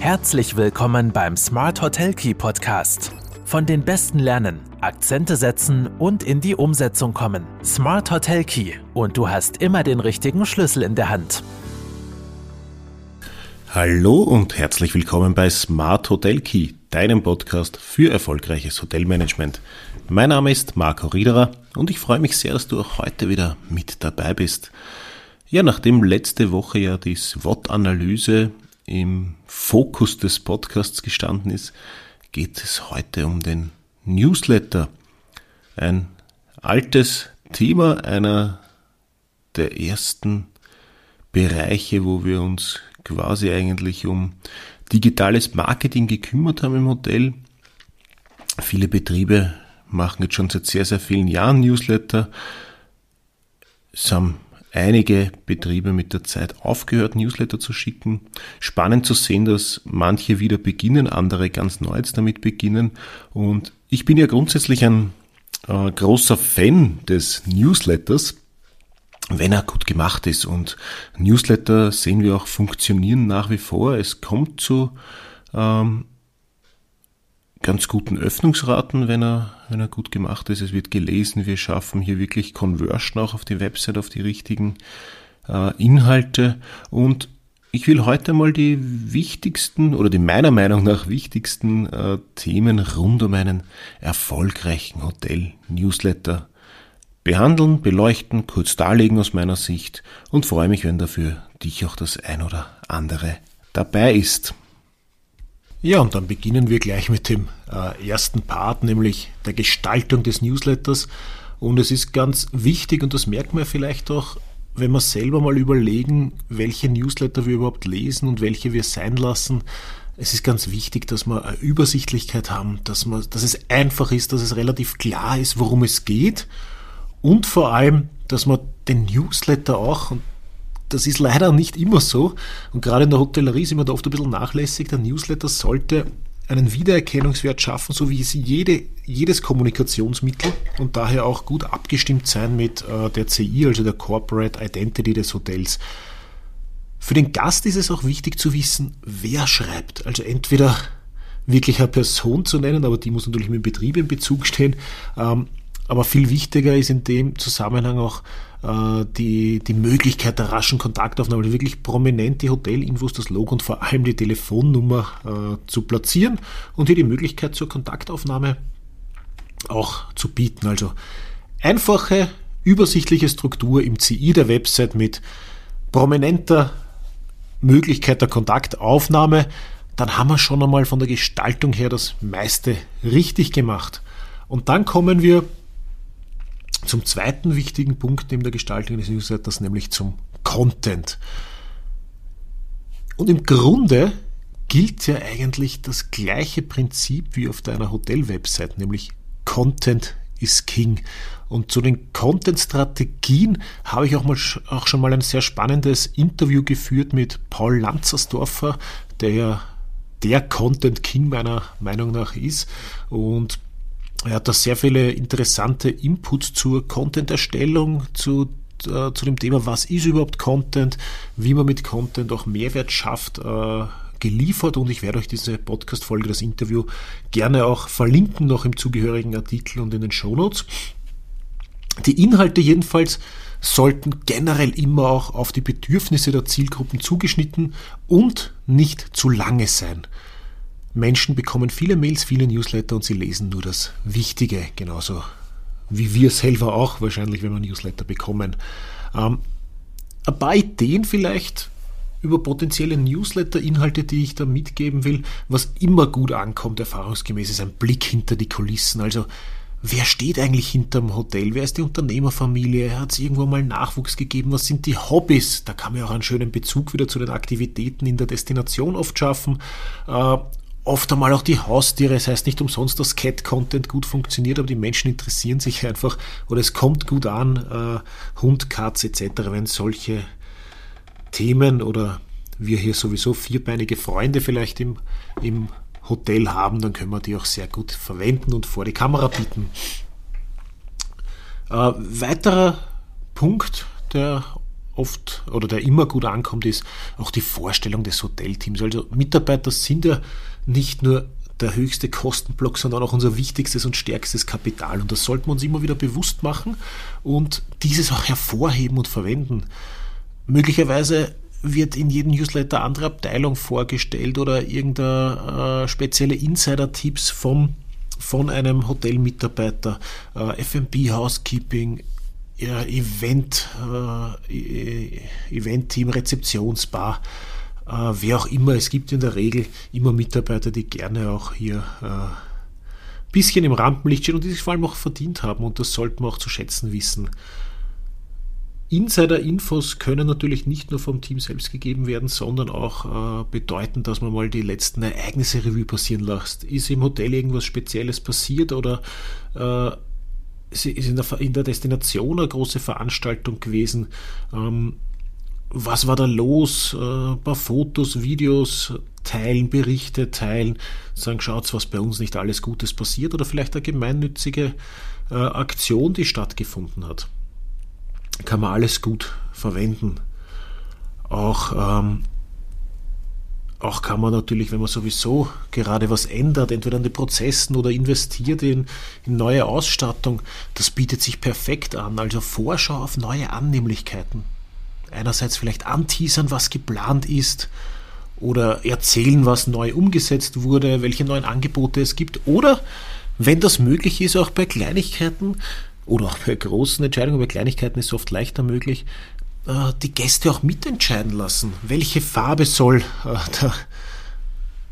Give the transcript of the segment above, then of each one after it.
Herzlich willkommen beim Smart Hotel Key Podcast. Von den Besten lernen, Akzente setzen und in die Umsetzung kommen. Smart Hotel Key und du hast immer den richtigen Schlüssel in der Hand. Hallo und herzlich willkommen bei Smart Hotel Key, deinem Podcast für erfolgreiches Hotelmanagement. Mein Name ist Marco Riederer und ich freue mich sehr, dass du auch heute wieder mit dabei bist. Ja, nachdem letzte Woche ja die SWOT-Analyse im Fokus des Podcasts gestanden ist, geht es heute um den Newsletter. Ein altes Thema, einer der ersten Bereiche, wo wir uns quasi eigentlich um digitales Marketing gekümmert haben im Hotel. Viele Betriebe machen jetzt schon seit sehr, sehr vielen Jahren Newsletter. Es haben einige Betriebe mit der Zeit aufgehört, Newsletter zu schicken. Spannend zu sehen, dass manche wieder beginnen, andere ganz neu jetzt damit beginnen. Und ich bin ja grundsätzlich ein äh, großer Fan des Newsletters, wenn er gut gemacht ist. Und Newsletter sehen wir auch funktionieren nach wie vor. Es kommt zu ähm, ganz guten Öffnungsraten, wenn er, wenn er gut gemacht ist. Es wird gelesen. Wir schaffen hier wirklich Conversion auch auf die Website, auf die richtigen äh, Inhalte. Und ich will heute mal die wichtigsten oder die meiner Meinung nach wichtigsten äh, Themen rund um einen erfolgreichen Hotel-Newsletter behandeln, beleuchten, kurz darlegen aus meiner Sicht und freue mich, wenn dafür dich auch das ein oder andere dabei ist. Ja, und dann beginnen wir gleich mit dem äh, ersten Part, nämlich der Gestaltung des Newsletters. Und es ist ganz wichtig, und das merkt man vielleicht auch, wenn wir selber mal überlegen, welche Newsletter wir überhaupt lesen und welche wir sein lassen. Es ist ganz wichtig, dass wir eine Übersichtlichkeit haben, dass, man, dass es einfach ist, dass es relativ klar ist, worum es geht. Und vor allem, dass man den Newsletter auch, und das ist leider nicht immer so. Und gerade in der Hotellerie sind wir da oft ein bisschen nachlässig. Der Newsletter sollte einen Wiedererkennungswert schaffen, so wie es jede, jedes Kommunikationsmittel und daher auch gut abgestimmt sein mit äh, der CI, also der Corporate Identity des Hotels. Für den Gast ist es auch wichtig zu wissen, wer schreibt. Also entweder wirklich eine Person zu nennen, aber die muss natürlich mit dem Betrieb in Bezug stehen. Ähm, aber viel wichtiger ist in dem Zusammenhang auch die, die Möglichkeit der raschen Kontaktaufnahme, also wirklich prominent die Hotelinfos, das Logo und vor allem die Telefonnummer äh, zu platzieren und hier die Möglichkeit zur Kontaktaufnahme auch zu bieten. Also einfache, übersichtliche Struktur im CI der Website mit prominenter Möglichkeit der Kontaktaufnahme, dann haben wir schon einmal von der Gestaltung her das meiste richtig gemacht. Und dann kommen wir zum zweiten wichtigen Punkt neben der Gestaltung des Newsletters, nämlich zum Content. Und im Grunde gilt ja eigentlich das gleiche Prinzip wie auf deiner Hotel-Website, nämlich Content is King. Und zu den Content-Strategien habe ich auch, mal, auch schon mal ein sehr spannendes Interview geführt mit Paul Lanzersdorfer, der ja der Content King meiner Meinung nach ist. Und er hat da sehr viele interessante Inputs zur Content-Erstellung, zu, äh, zu dem Thema, was ist überhaupt Content, wie man mit Content auch Mehrwert schafft, äh, geliefert und ich werde euch diese Podcast-Folge, das Interview gerne auch verlinken, noch im zugehörigen Artikel und in den Shownotes. Die Inhalte jedenfalls sollten generell immer auch auf die Bedürfnisse der Zielgruppen zugeschnitten und nicht zu lange sein. Menschen bekommen viele Mails, viele Newsletter und sie lesen nur das Wichtige, genauso wie wir selber auch wahrscheinlich, wenn wir Newsletter bekommen. Ähm, ein paar Ideen vielleicht über potenzielle Newsletter-Inhalte, die ich da mitgeben will. Was immer gut ankommt, erfahrungsgemäß, ist ein Blick hinter die Kulissen. Also, wer steht eigentlich hinterm Hotel? Wer ist die Unternehmerfamilie? Hat es irgendwo mal Nachwuchs gegeben? Was sind die Hobbys? Da kann man auch einen schönen Bezug wieder zu den Aktivitäten in der Destination oft schaffen. Oft einmal auch die Haustiere. Es das heißt nicht umsonst, dass Cat-Content gut funktioniert, aber die Menschen interessieren sich einfach oder es kommt gut an, äh, Hund, Katz etc., wenn solche Themen oder wir hier sowieso vierbeinige Freunde vielleicht im, im Hotel haben, dann können wir die auch sehr gut verwenden und vor die Kamera bieten. Äh, weiterer Punkt, der oft oder der immer gut ankommt, ist auch die Vorstellung des Hotelteams. Also Mitarbeiter sind ja nicht nur der höchste Kostenblock, sondern auch unser wichtigstes und stärkstes Kapital. Und das sollten wir uns immer wieder bewusst machen und dieses auch hervorheben und verwenden. Möglicherweise wird in jedem Newsletter andere Abteilung vorgestellt oder irgendeine äh, spezielle Insider-Tipps von einem Hotelmitarbeiter, äh, F&B Housekeeping, Event, äh, Event-Team, Rezeptionsbar, äh, wer auch immer. Es gibt in der Regel immer Mitarbeiter, die gerne auch hier ein äh, bisschen im Rampenlicht stehen und die sich vor allem auch verdient haben und das sollten wir auch zu schätzen wissen. Insider-Infos können natürlich nicht nur vom Team selbst gegeben werden, sondern auch äh, bedeuten, dass man mal die letzten Ereignisse Revue passieren lässt. Ist im Hotel irgendwas Spezielles passiert oder äh, ist in der, in der, Destination eine große Veranstaltung gewesen? Ähm, was war da los? Äh, ein paar Fotos, Videos teilen, Berichte teilen, sagen, schaut, was bei uns nicht alles Gutes passiert oder vielleicht eine gemeinnützige äh, Aktion, die stattgefunden hat kann man alles gut verwenden. Auch, ähm, auch kann man natürlich, wenn man sowieso gerade was ändert, entweder an den Prozessen oder investiert in, in neue Ausstattung, das bietet sich perfekt an. Also Vorschau auf neue Annehmlichkeiten. Einerseits vielleicht anteasern, was geplant ist, oder erzählen, was neu umgesetzt wurde, welche neuen Angebote es gibt, oder wenn das möglich ist, auch bei Kleinigkeiten oder auch bei großen Entscheidungen, bei Kleinigkeiten ist es oft leichter möglich, äh, die Gäste auch mitentscheiden lassen. Welche Farbe soll äh,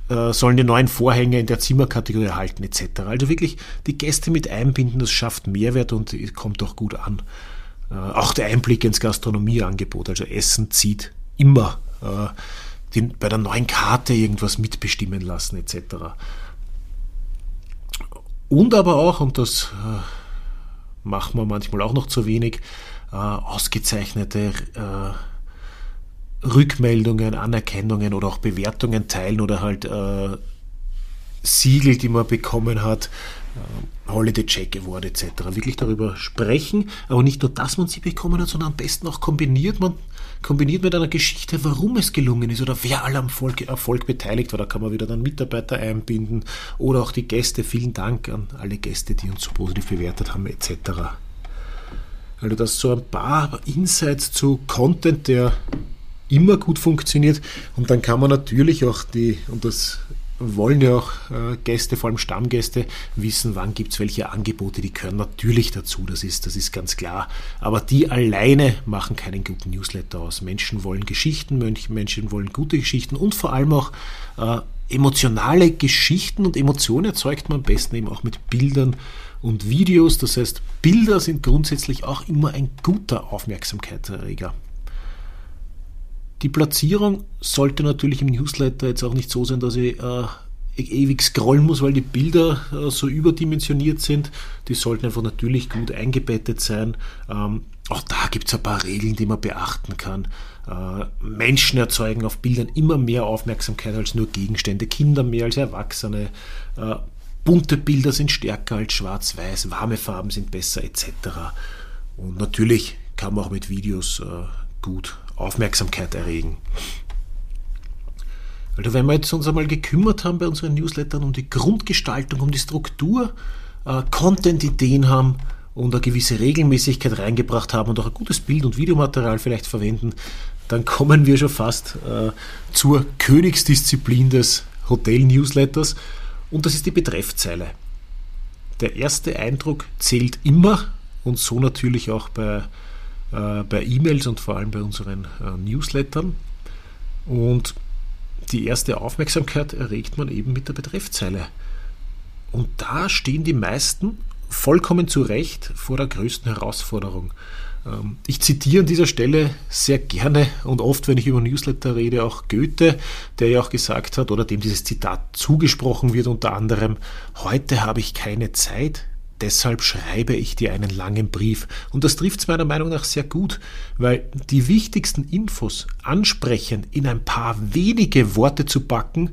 der, äh, sollen die neuen Vorhänge in der Zimmerkategorie erhalten etc. Also wirklich die Gäste mit einbinden, das schafft Mehrwert und kommt auch gut an. Auch der Einblick ins Gastronomieangebot, also Essen zieht immer den, bei der neuen Karte irgendwas mitbestimmen lassen etc. Und aber auch, und das machen wir manchmal auch noch zu wenig. Äh, ausgezeichnete äh, Rückmeldungen, Anerkennungen oder auch Bewertungen teilen oder halt äh, Siegel, die man bekommen hat, äh, Holiday Check Award etc. Wirklich darüber sprechen, aber nicht nur, dass man sie bekommen hat, sondern am besten auch kombiniert man kombiniert mit einer Geschichte, warum es gelungen ist oder wer alle am Erfolg, Erfolg beteiligt war. Da kann man wieder dann Mitarbeiter einbinden oder auch die Gäste. Vielen Dank an alle Gäste, die uns so positiv bewertet haben etc. Also das so ein paar Insights zu Content, der immer gut funktioniert. Und dann kann man natürlich auch die, und das wollen ja auch äh, Gäste, vor allem Stammgäste, wissen, wann gibt es welche Angebote. Die gehören natürlich dazu, das ist, das ist ganz klar. Aber die alleine machen keinen guten Newsletter aus. Menschen wollen Geschichten, Menschen wollen gute Geschichten und vor allem auch äh, emotionale Geschichten und Emotionen erzeugt man am besten eben auch mit Bildern und Videos. Das heißt, Bilder sind grundsätzlich auch immer ein guter Aufmerksamkeitserreger. Die Platzierung sollte natürlich im Newsletter jetzt auch nicht so sein, dass ich äh, ewig scrollen muss, weil die Bilder äh, so überdimensioniert sind. Die sollten einfach natürlich gut eingebettet sein. Ähm, auch da gibt es ein paar Regeln, die man beachten kann. Äh, Menschen erzeugen auf Bildern immer mehr Aufmerksamkeit als nur Gegenstände, Kinder mehr als Erwachsene. Äh, bunte Bilder sind stärker als schwarz-weiß, warme Farben sind besser etc. Und natürlich kann man auch mit Videos äh, gut Aufmerksamkeit erregen. Also wenn wir jetzt uns einmal gekümmert haben bei unseren Newslettern um die Grundgestaltung, um die Struktur, äh, Content-Ideen haben und eine gewisse Regelmäßigkeit reingebracht haben und auch ein gutes Bild- und Videomaterial vielleicht verwenden, dann kommen wir schon fast äh, zur Königsdisziplin des Hotel-Newsletters und das ist die Betreffzeile. Der erste Eindruck zählt immer und so natürlich auch bei bei E-Mails und vor allem bei unseren äh, Newslettern. Und die erste Aufmerksamkeit erregt man eben mit der Betreffzeile. Und da stehen die meisten vollkommen zu Recht vor der größten Herausforderung. Ähm, ich zitiere an dieser Stelle sehr gerne und oft, wenn ich über Newsletter rede, auch Goethe, der ja auch gesagt hat, oder dem dieses Zitat zugesprochen wird, unter anderem, heute habe ich keine Zeit, Deshalb schreibe ich dir einen langen Brief. Und das trifft es meiner Meinung nach sehr gut, weil die wichtigsten Infos ansprechend in ein paar wenige Worte zu packen,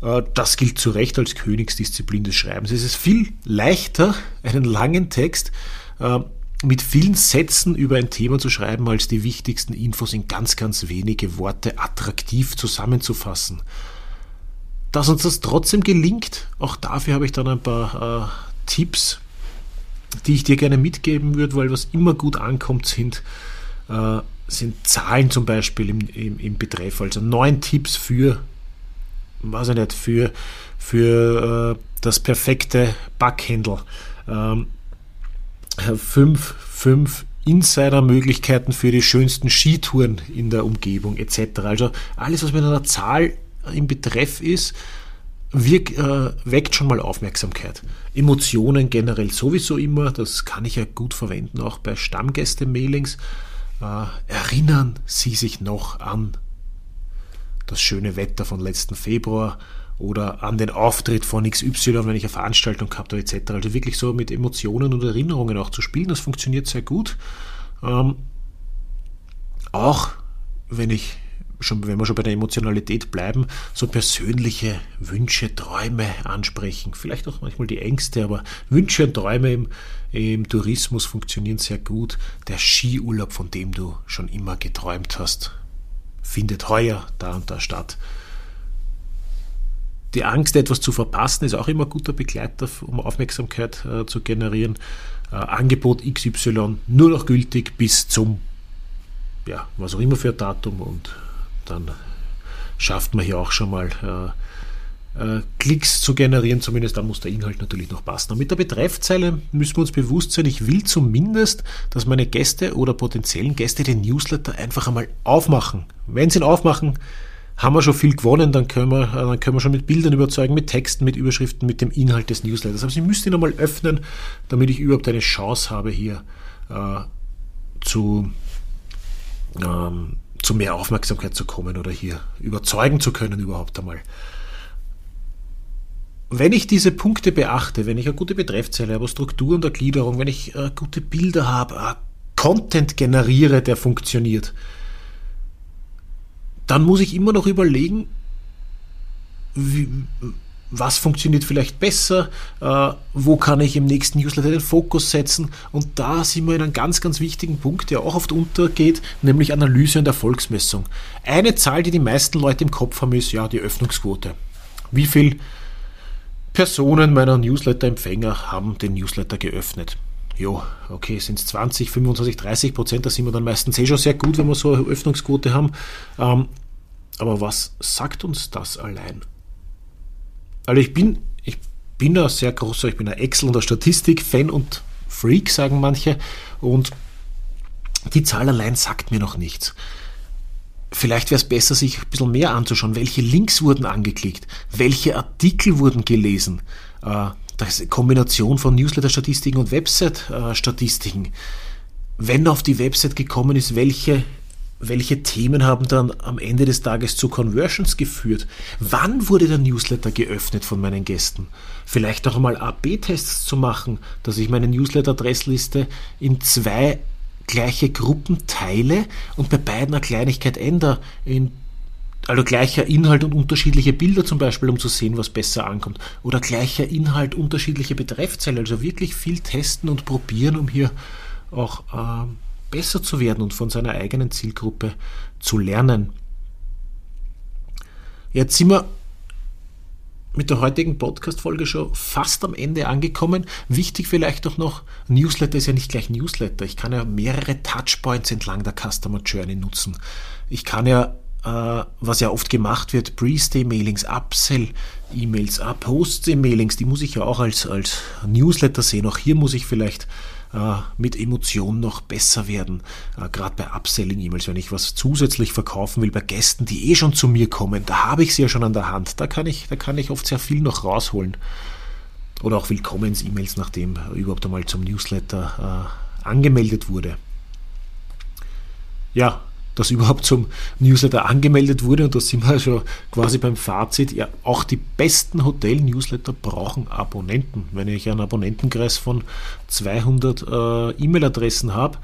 äh, das gilt zu Recht als Königsdisziplin des Schreibens. Es ist viel leichter, einen langen Text äh, mit vielen Sätzen über ein Thema zu schreiben, als die wichtigsten Infos in ganz, ganz wenige Worte attraktiv zusammenzufassen. Dass uns das trotzdem gelingt, auch dafür habe ich dann ein paar äh, Tipps, die ich dir gerne mitgeben würde, weil was immer gut ankommt, sind, äh, sind Zahlen zum Beispiel im, im, im Betreff. Also neun Tipps für, weiß ich nicht, für, für äh, das perfekte Backhändel. Ähm, fünf, fünf Insider-Möglichkeiten für die schönsten Skitouren in der Umgebung etc. Also alles, was mit einer Zahl im Betreff ist, wirk, äh, weckt schon mal Aufmerksamkeit. Emotionen generell sowieso immer, das kann ich ja gut verwenden, auch bei Stammgäste-Mailings. Äh, erinnern Sie sich noch an das schöne Wetter von letzten Februar oder an den Auftritt von XY, wenn ich eine Veranstaltung gehabt habe, etc. Also wirklich so mit Emotionen und Erinnerungen auch zu spielen, das funktioniert sehr gut. Ähm, auch wenn ich schon, wenn wir schon bei der Emotionalität bleiben, so persönliche Wünsche, Träume ansprechen. Vielleicht auch manchmal die Ängste, aber Wünsche und Träume im, im Tourismus funktionieren sehr gut. Der Skiurlaub, von dem du schon immer geträumt hast, findet heuer da und da statt. Die Angst, etwas zu verpassen, ist auch immer ein guter Begleiter, um Aufmerksamkeit äh, zu generieren. Äh, Angebot XY nur noch gültig bis zum, ja, was auch immer für ein Datum und dann schafft man hier auch schon mal äh, äh, Klicks zu generieren, zumindest dann muss der Inhalt natürlich noch passen. Und mit der Betreffzeile müssen wir uns bewusst sein, ich will zumindest, dass meine Gäste oder potenziellen Gäste den Newsletter einfach einmal aufmachen. Wenn sie ihn aufmachen, haben wir schon viel gewonnen, dann können wir, äh, dann können wir schon mit Bildern überzeugen, mit Texten, mit Überschriften, mit dem Inhalt des Newsletters. Aber Sie müssen ihn einmal öffnen, damit ich überhaupt eine Chance habe, hier äh, zu, ähm, zu mehr Aufmerksamkeit zu kommen oder hier überzeugen zu können überhaupt einmal. Wenn ich diese Punkte beachte, wenn ich eine gute Betreffzeile habe, Struktur und Ergliederung, wenn ich äh, gute Bilder habe, äh, Content generiere, der funktioniert, dann muss ich immer noch überlegen, wie, was funktioniert vielleicht besser, äh, wo kann ich im nächsten Newsletter den Fokus setzen. Und da sind wir in einem ganz, ganz wichtigen Punkt, der auch oft untergeht, nämlich Analyse und Erfolgsmessung. Eine Zahl, die die meisten Leute im Kopf haben, ist ja die Öffnungsquote. Wie viele Personen meiner Newsletter-Empfänger haben den Newsletter geöffnet? Jo, okay, sind es 20, 25, 30 Prozent, da sind wir dann meistens eh schon sehr gut, wenn wir so eine Öffnungsquote haben. Ähm, aber was sagt uns das allein? Also ich bin, ich bin ein sehr großer, ich bin ein Excel- und Statistik-Fan und Freak, sagen manche. Und die Zahl allein sagt mir noch nichts. Vielleicht wäre es besser, sich ein bisschen mehr anzuschauen. Welche Links wurden angeklickt? Welche Artikel wurden gelesen? Äh, das ist eine Kombination von Newsletter-Statistiken und Website-Statistiken. Wenn auf die Website gekommen ist, welche welche Themen haben dann am Ende des Tages zu Conversions geführt? Wann wurde der Newsletter geöffnet von meinen Gästen? Vielleicht auch einmal A-B-Tests zu machen, dass ich meine Newsletter-Adressliste in zwei gleiche Gruppen teile und bei beiden eine Kleinigkeit ändere. In, also gleicher Inhalt und unterschiedliche Bilder zum Beispiel, um zu sehen, was besser ankommt. Oder gleicher Inhalt, unterschiedliche Betreffzeilen. Also wirklich viel testen und probieren, um hier auch äh, besser zu werden und von seiner eigenen Zielgruppe zu lernen. Jetzt sind wir mit der heutigen Podcast-Folge schon fast am Ende angekommen. Wichtig vielleicht auch noch, Newsletter ist ja nicht gleich Newsletter. Ich kann ja mehrere Touchpoints entlang der Customer Journey nutzen. Ich kann ja, äh, was ja oft gemacht wird, Pre-Stay-Mailings, Upsell-E-Mails, Post-Stay-Mailings, die muss ich ja auch als, als Newsletter sehen. Auch hier muss ich vielleicht mit Emotionen noch besser werden. Äh, Gerade bei Upselling-E-Mails, wenn ich was zusätzlich verkaufen will bei Gästen, die eh schon zu mir kommen, da habe ich sie ja schon an der Hand. Da kann ich, da kann ich oft sehr viel noch rausholen. Oder auch Willkommens-E-Mails, nachdem überhaupt einmal zum Newsletter äh, angemeldet wurde. Ja, das überhaupt zum Newsletter angemeldet wurde. Und da sind wir schon quasi beim Fazit. Ja, auch die besten Hotel-Newsletter brauchen Abonnenten. Wenn ich einen Abonnentenkreis von 200 äh, E-Mail-Adressen habe,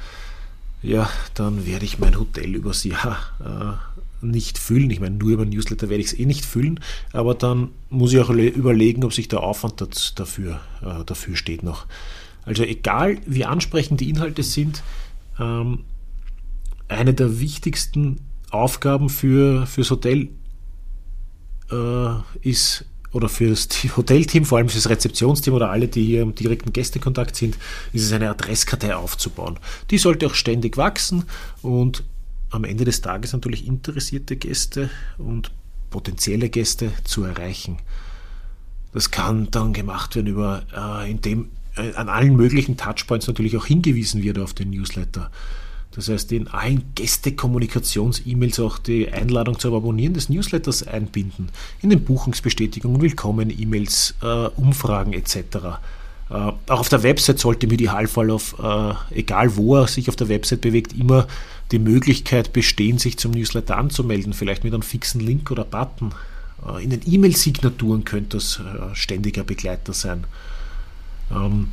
ja, dann werde ich mein Hotel übers Jahr äh, nicht füllen. Ich meine, nur über Newsletter werde ich es eh nicht füllen, aber dann muss ich auch überlegen, ob sich der Aufwand dafür, äh, dafür steht noch. Also egal wie ansprechend die Inhalte sind, ähm, eine der wichtigsten Aufgaben für, fürs Hotel äh, ist, oder für das Hotelteam, vor allem für das Rezeptionsteam oder alle, die hier im direkten Gästekontakt sind, ist es eine Adresskartei aufzubauen. Die sollte auch ständig wachsen und am Ende des Tages natürlich interessierte Gäste und potenzielle Gäste zu erreichen. Das kann dann gemacht werden über, äh, indem äh, an allen möglichen Touchpoints natürlich auch hingewiesen wird auf den Newsletter. Das heißt, in allen Gäste-Kommunikations-E-Mails auch die Einladung zum Abonnieren des Newsletters einbinden. In den Buchungsbestätigungen, Willkommen-E-Mails, äh, Umfragen etc. Äh, auch auf der Website sollte im Idealfall auf, äh, egal wo er sich auf der Website bewegt, immer die Möglichkeit bestehen, sich zum Newsletter anzumelden, vielleicht mit einem fixen Link oder Button. Äh, in den E-Mail-Signaturen könnte das äh, ständiger Begleiter sein. Ähm,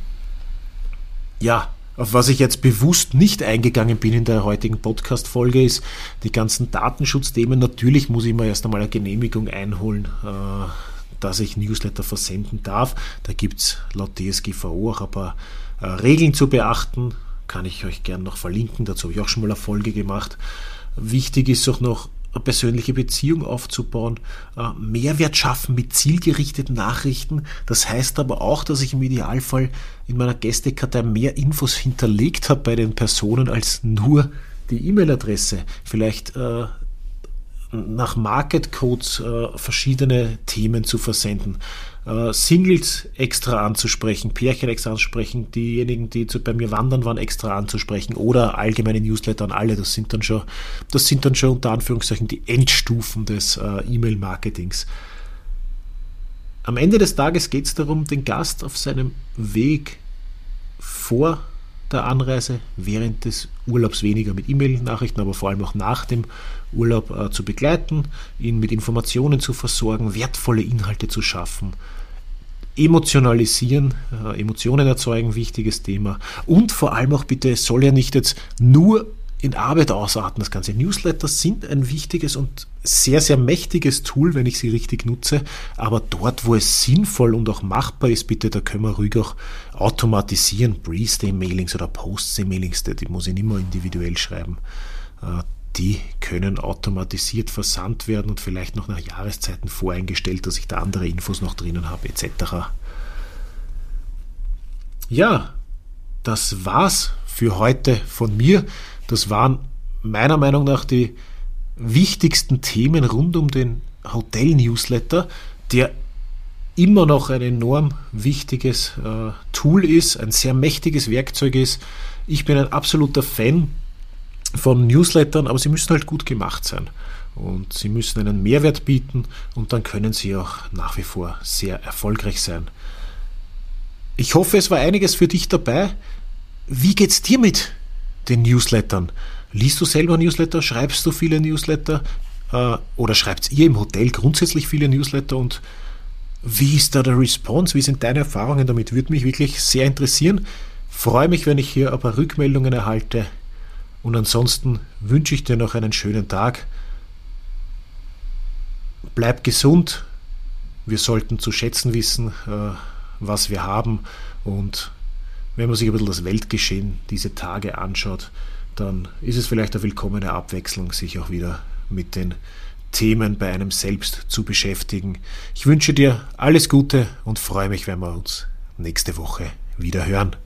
ja, auf was ich jetzt bewusst nicht eingegangen bin in der heutigen Podcast-Folge, ist die ganzen Datenschutzthemen. Natürlich muss ich mir erst einmal eine Genehmigung einholen, äh, dass ich Newsletter versenden darf. Da gibt es laut DSGVO auch ein paar äh, Regeln zu beachten. Kann ich euch gern noch verlinken. Dazu habe ich auch schon mal eine Folge gemacht. Wichtig ist auch noch, persönliche Beziehung aufzubauen, äh, Mehrwert schaffen mit zielgerichteten Nachrichten. Das heißt aber auch, dass ich im Idealfall in meiner Gästekartei mehr Infos hinterlegt habe bei den Personen als nur die E-Mail-Adresse. Vielleicht äh, nach Market Codes äh, verschiedene Themen zu versenden, äh, Singles extra anzusprechen, Pärchen extra anzusprechen, diejenigen, die zu, bei mir wandern waren, extra anzusprechen oder allgemeine Newsletter an alle. Das sind dann schon, das sind dann schon unter Anführungszeichen die Endstufen des äh, E-Mail-Marketings. Am Ende des Tages geht es darum, den Gast auf seinem Weg vor der Anreise, während des Urlaubs weniger mit E-Mail-Nachrichten, aber vor allem auch nach dem Urlaub äh, zu begleiten, ihn mit Informationen zu versorgen, wertvolle Inhalte zu schaffen, emotionalisieren, äh, Emotionen erzeugen, wichtiges Thema. Und vor allem auch bitte, es soll ja nicht jetzt nur in Arbeit ausarten. Das ganze Newsletter sind ein wichtiges und sehr, sehr mächtiges Tool, wenn ich sie richtig nutze. Aber dort, wo es sinnvoll und auch machbar ist, bitte, da können wir ruhig auch automatisieren. Pre-Stay-Mailings oder Post-Stay-Mailings, die muss ich nicht mehr individuell schreiben. Äh, die können automatisiert versandt werden und vielleicht noch nach Jahreszeiten voreingestellt, dass ich da andere Infos noch drinnen habe, etc. Ja, das war's für heute von mir. Das waren meiner Meinung nach die wichtigsten Themen rund um den Hotel-Newsletter, der immer noch ein enorm wichtiges äh, Tool ist, ein sehr mächtiges Werkzeug ist. Ich bin ein absoluter Fan von Newslettern, aber sie müssen halt gut gemacht sein. Und sie müssen einen Mehrwert bieten und dann können sie auch nach wie vor sehr erfolgreich sein. Ich hoffe, es war einiges für dich dabei. Wie geht's dir mit den Newslettern? Liest du selber Newsletter? Schreibst du viele Newsletter? Äh, oder schreibt ihr im Hotel grundsätzlich viele Newsletter? Und wie ist da der Response? Wie sind deine Erfahrungen damit? Würde mich wirklich sehr interessieren. Freue mich, wenn ich hier ein paar Rückmeldungen erhalte. Und ansonsten wünsche ich dir noch einen schönen Tag. Bleib gesund. Wir sollten zu schätzen wissen, äh, was wir haben. Und wenn man sich ein bisschen das Weltgeschehen diese Tage anschaut, dann ist es vielleicht eine willkommene Abwechslung, sich auch wieder mit den Themen bei einem selbst zu beschäftigen. Ich wünsche dir alles Gute und freue mich, wenn wir uns nächste Woche wieder hören.